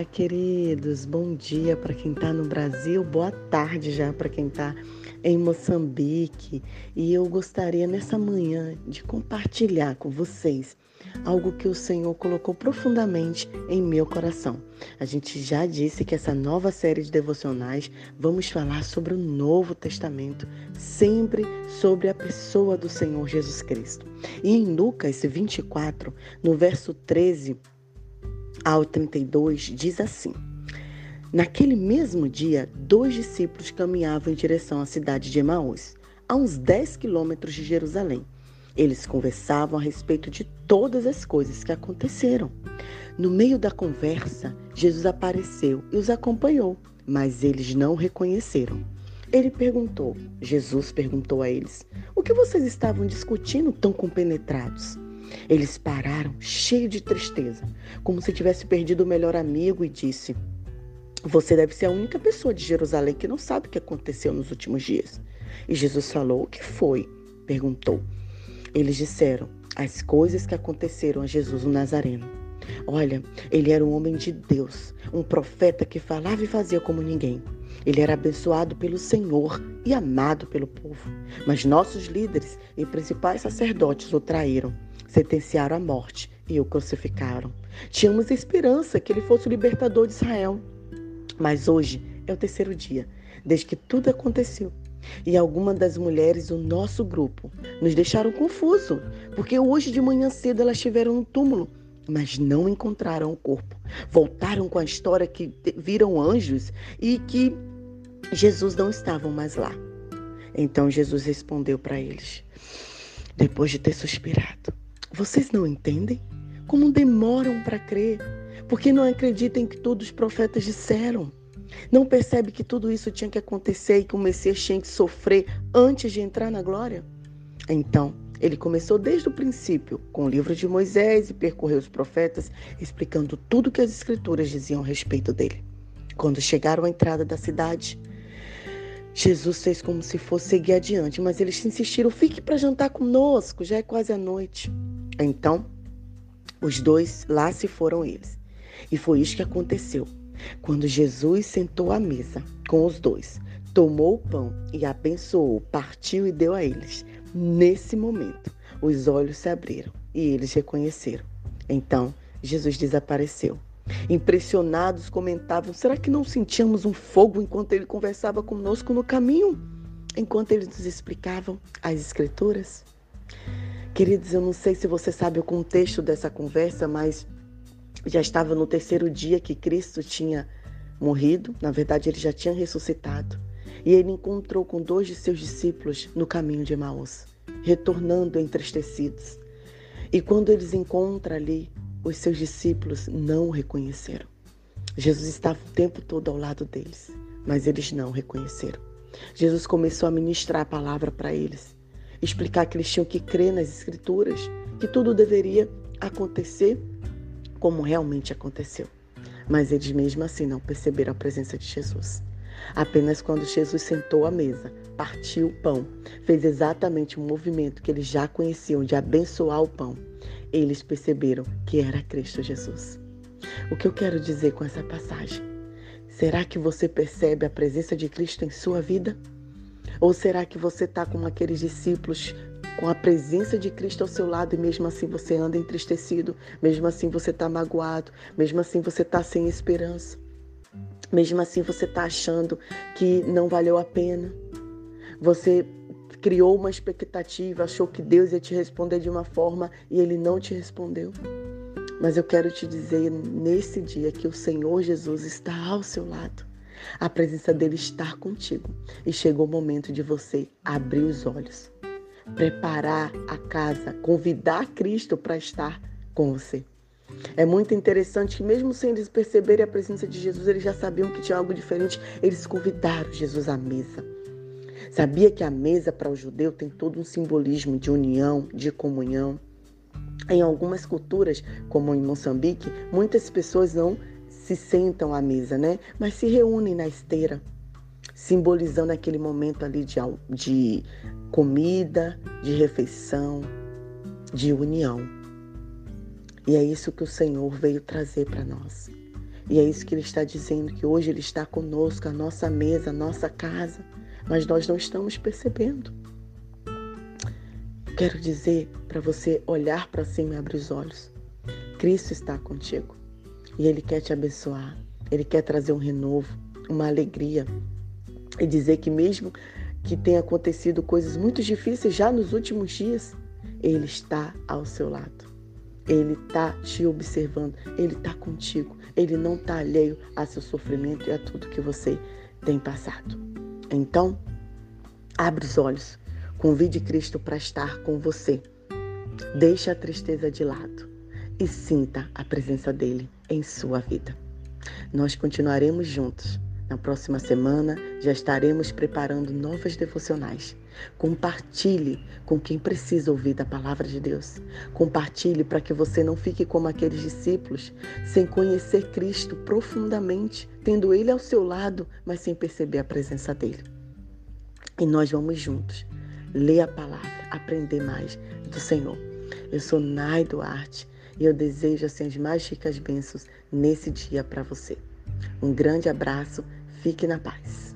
Olá, queridos. Bom dia para quem está no Brasil, boa tarde já para quem está em Moçambique. E eu gostaria nessa manhã de compartilhar com vocês algo que o Senhor colocou profundamente em meu coração. A gente já disse que essa nova série de devocionais vamos falar sobre o Novo Testamento, sempre sobre a pessoa do Senhor Jesus Cristo. E em Lucas 24, no verso 13, ao 32 diz assim: Naquele mesmo dia, dois discípulos caminhavam em direção à cidade de Emaús, a uns 10 quilômetros de Jerusalém. Eles conversavam a respeito de todas as coisas que aconteceram. No meio da conversa, Jesus apareceu e os acompanhou, mas eles não o reconheceram. Ele perguntou, Jesus perguntou a eles: O que vocês estavam discutindo tão compenetrados? Eles pararam, cheios de tristeza, como se tivesse perdido o melhor amigo, e disse: Você deve ser a única pessoa de Jerusalém que não sabe o que aconteceu nos últimos dias. E Jesus falou: O que foi? perguntou. Eles disseram: As coisas que aconteceram a Jesus o Nazareno. Olha, ele era um homem de Deus, um profeta que falava e fazia como ninguém. Ele era abençoado pelo Senhor e amado pelo povo. Mas nossos líderes e principais sacerdotes o traíram sentenciaram à morte e o crucificaram. Tínhamos esperança que ele fosse o libertador de Israel. Mas hoje é o terceiro dia, desde que tudo aconteceu. E algumas das mulheres do nosso grupo nos deixaram confuso, porque hoje de manhã cedo elas estiveram no túmulo, mas não encontraram o corpo. Voltaram com a história que viram anjos e que Jesus não estava mais lá. Então Jesus respondeu para eles, depois de ter suspirado: vocês não entendem? Como demoram para crer? Porque não acreditam que todos os profetas disseram? Não percebe que tudo isso tinha que acontecer e que o Messias tinha que sofrer antes de entrar na glória? Então, ele começou desde o princípio com o livro de Moisés e percorreu os profetas, explicando tudo o que as escrituras diziam a respeito dele. Quando chegaram à entrada da cidade, Jesus fez como se fosse seguir adiante, mas eles insistiram: fique para jantar conosco, já é quase a noite. Então, os dois lá se foram eles. E foi isso que aconteceu. Quando Jesus sentou à mesa com os dois, tomou o pão e abençoou, partiu e deu a eles. Nesse momento, os olhos se abriram e eles reconheceram. Então, Jesus desapareceu. Impressionados, comentavam: será que não sentíamos um fogo enquanto ele conversava conosco no caminho? Enquanto eles nos explicavam as Escrituras? Queridos, eu não sei se você sabe o contexto dessa conversa, mas já estava no terceiro dia que Cristo tinha morrido, na verdade, ele já tinha ressuscitado. E ele encontrou com dois de seus discípulos no caminho de Emaús, retornando entristecidos. E quando eles encontram ali, os seus discípulos não o reconheceram. Jesus estava o tempo todo ao lado deles, mas eles não o reconheceram. Jesus começou a ministrar a palavra para eles explicar que eles tinham que crer nas Escrituras, que tudo deveria acontecer como realmente aconteceu. Mas eles mesmo assim não perceberam a presença de Jesus. Apenas quando Jesus sentou à mesa, partiu o pão, fez exatamente o movimento que eles já conheciam de abençoar o pão, eles perceberam que era Cristo Jesus. O que eu quero dizer com essa passagem? Será que você percebe a presença de Cristo em sua vida? Ou será que você está como aqueles discípulos com a presença de Cristo ao seu lado e mesmo assim você anda entristecido, mesmo assim você está magoado, mesmo assim você está sem esperança, mesmo assim você está achando que não valeu a pena? Você criou uma expectativa, achou que Deus ia te responder de uma forma e ele não te respondeu. Mas eu quero te dizer nesse dia que o Senhor Jesus está ao seu lado a presença dele está contigo. E chegou o momento de você abrir os olhos, preparar a casa, convidar Cristo para estar com você. É muito interessante que, mesmo sem eles perceberem a presença de Jesus, eles já sabiam que tinha algo diferente. Eles convidaram Jesus à mesa. Sabia que a mesa para o judeu tem todo um simbolismo de união, de comunhão. Em algumas culturas, como em Moçambique, muitas pessoas não se sentam à mesa, né? Mas se reúnem na esteira, simbolizando aquele momento ali de, de comida, de refeição, de união. E é isso que o Senhor veio trazer para nós. E é isso que ele está dizendo, que hoje ele está conosco, a nossa mesa, a nossa casa, mas nós não estamos percebendo. Quero dizer para você olhar para cima e abrir os olhos. Cristo está contigo e Ele quer te abençoar, Ele quer trazer um renovo, uma alegria e dizer que mesmo que tenha acontecido coisas muito difíceis já nos últimos dias, Ele está ao seu lado. Ele está te observando, Ele está contigo, Ele não está alheio a seu sofrimento e a tudo que você tem passado. Então, abre os olhos, convide Cristo para estar com você. Deixe a tristeza de lado e sinta a presença dele em sua vida. Nós continuaremos juntos na próxima semana já estaremos preparando novas devocionais. Compartilhe com quem precisa ouvir da palavra de Deus. Compartilhe para que você não fique como aqueles discípulos, sem conhecer Cristo profundamente, tendo Ele ao seu lado, mas sem perceber a presença dele. E nós vamos juntos ler a palavra, aprender mais do Senhor. Eu sou Nai Duarte e eu desejo assim as mais ricas bênçãos nesse dia para você. Um grande abraço Fique na paz.